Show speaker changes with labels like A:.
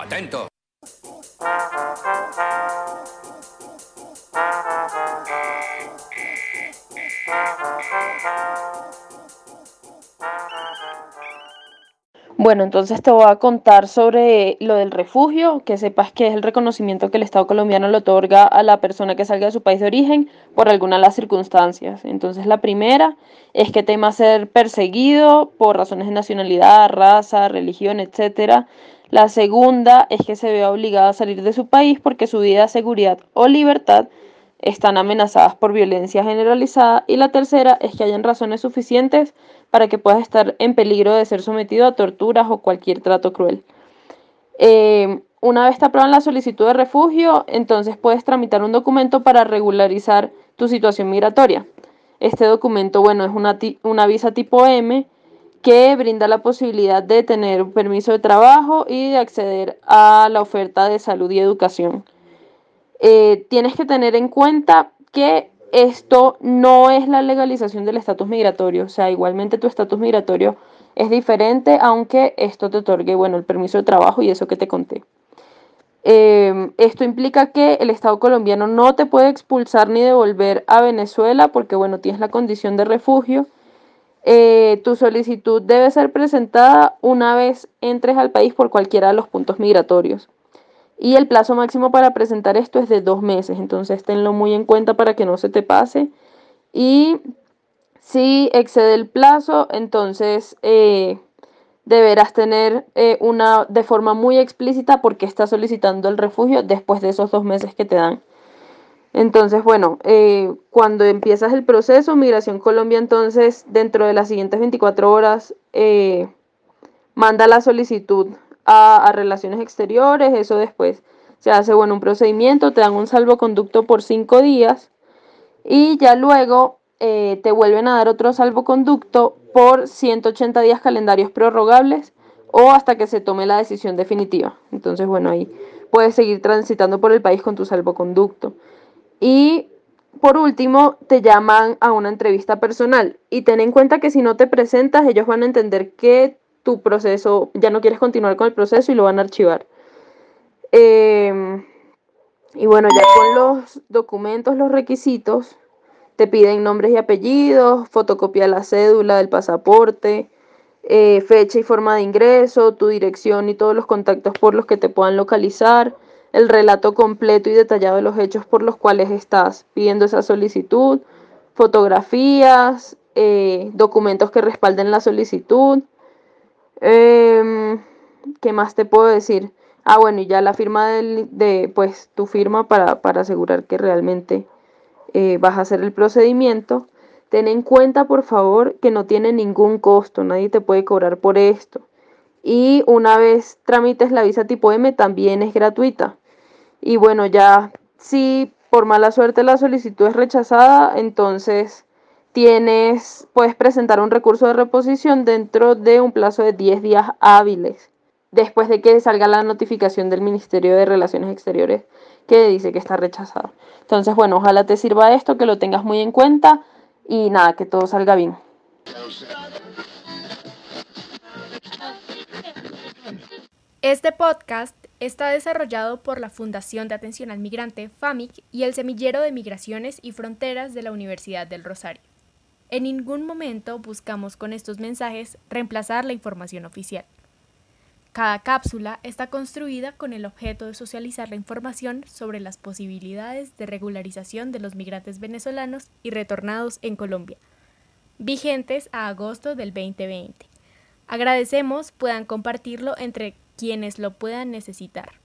A: Atento.
B: Bueno, entonces te voy a contar sobre lo del refugio, que sepas que es el reconocimiento que el Estado colombiano le otorga a la persona que salga de su país de origen por alguna de las circunstancias. Entonces la primera es que tema ser perseguido por razones de nacionalidad, raza, religión, etcétera. La segunda es que se vea obligado a salir de su país porque su vida, seguridad o libertad están amenazadas por violencia generalizada y la tercera es que hayan razones suficientes para que puedas estar en peligro de ser sometido a torturas o cualquier trato cruel. Eh, una vez te aprueban la solicitud de refugio, entonces puedes tramitar un documento para regularizar tu situación migratoria. Este documento, bueno, es una visa tipo M que brinda la posibilidad de tener un permiso de trabajo y de acceder a la oferta de salud y educación. Eh, tienes que tener en cuenta que esto no es la legalización del estatus migratorio, o sea, igualmente tu estatus migratorio es diferente, aunque esto te otorgue, bueno, el permiso de trabajo y eso que te conté. Eh, esto implica que el Estado colombiano no te puede expulsar ni devolver a Venezuela porque, bueno, tienes la condición de refugio. Eh, tu solicitud debe ser presentada una vez entres al país por cualquiera de los puntos migratorios. Y el plazo máximo para presentar esto es de dos meses, entonces tenlo muy en cuenta para que no se te pase. Y si excede el plazo, entonces eh, deberás tener eh, una de forma muy explícita porque estás solicitando el refugio después de esos dos meses que te dan. Entonces, bueno, eh, cuando empiezas el proceso, Migración Colombia, entonces, dentro de las siguientes 24 horas, manda la solicitud a, relaciones exteriores, eso después se hace bueno un procedimiento, te dan un salvoconducto por cinco días y ya luego eh, te vuelven a dar otro salvoconducto por 180 días calendarios prorrogables o hasta que se tome la decisión definitiva. Entonces, bueno, ahí puedes seguir transitando por el país con tu salvoconducto. Y por último, te llaman a una entrevista personal y ten en cuenta que si no te presentas, ellos van a entender que tu proceso, ya no quieres continuar con el proceso y lo van a archivar. Em, y bueno, ya con los documentos, los requisitos, te piden nombres y apellidos, fotocopia de la cédula, del pasaporte, eh, fecha y forma de ingreso, tu dirección y todos los contactos por los que te puedan localizar, el relato completo y detallado de los hechos por los cuales estás pidiendo esa solicitud, fotografías, eh, documentos que respalden la solicitud, eh, ¿Qué más te puedo decir? Ah, bueno, y ya la firma de, pues, tu firma para, asegurar que realmente eh, vas a hacer el procedimiento. Ten en cuenta, por favor, que no tiene ningún costo, nadie te puede cobrar por esto. Y una vez tramites la visa tipo M, también es gratuita. Y bueno, ya si por mala suerte la solicitud es rechazada, entonces tienes, puedes presentar un recurso de reposición dentro de un plazo de 10 días hábiles, después de que salga la notificación del Ministerio de Relaciones Exteriores que dice que está rechazado. Entonces, bueno, ojalá te sirva esto, que lo tengas muy en cuenta y nada, que todo salga bien.
C: Este podcast está desarrollado por la Fundación de Atención al Migrante FAMIC y el Semillero de Migraciones y Fronteras de la Universidad del Rosario. En ningún momento buscamos con estos mensajes reemplazar la información oficial. Cada cápsula está construida con el objeto de socializar la información sobre las posibilidades de regularización de los migrantes venezolanos y retornados en Colombia, vigentes a agosto del 2020. Agradecemos puedan compartirlo entre quienes lo puedan necesitar.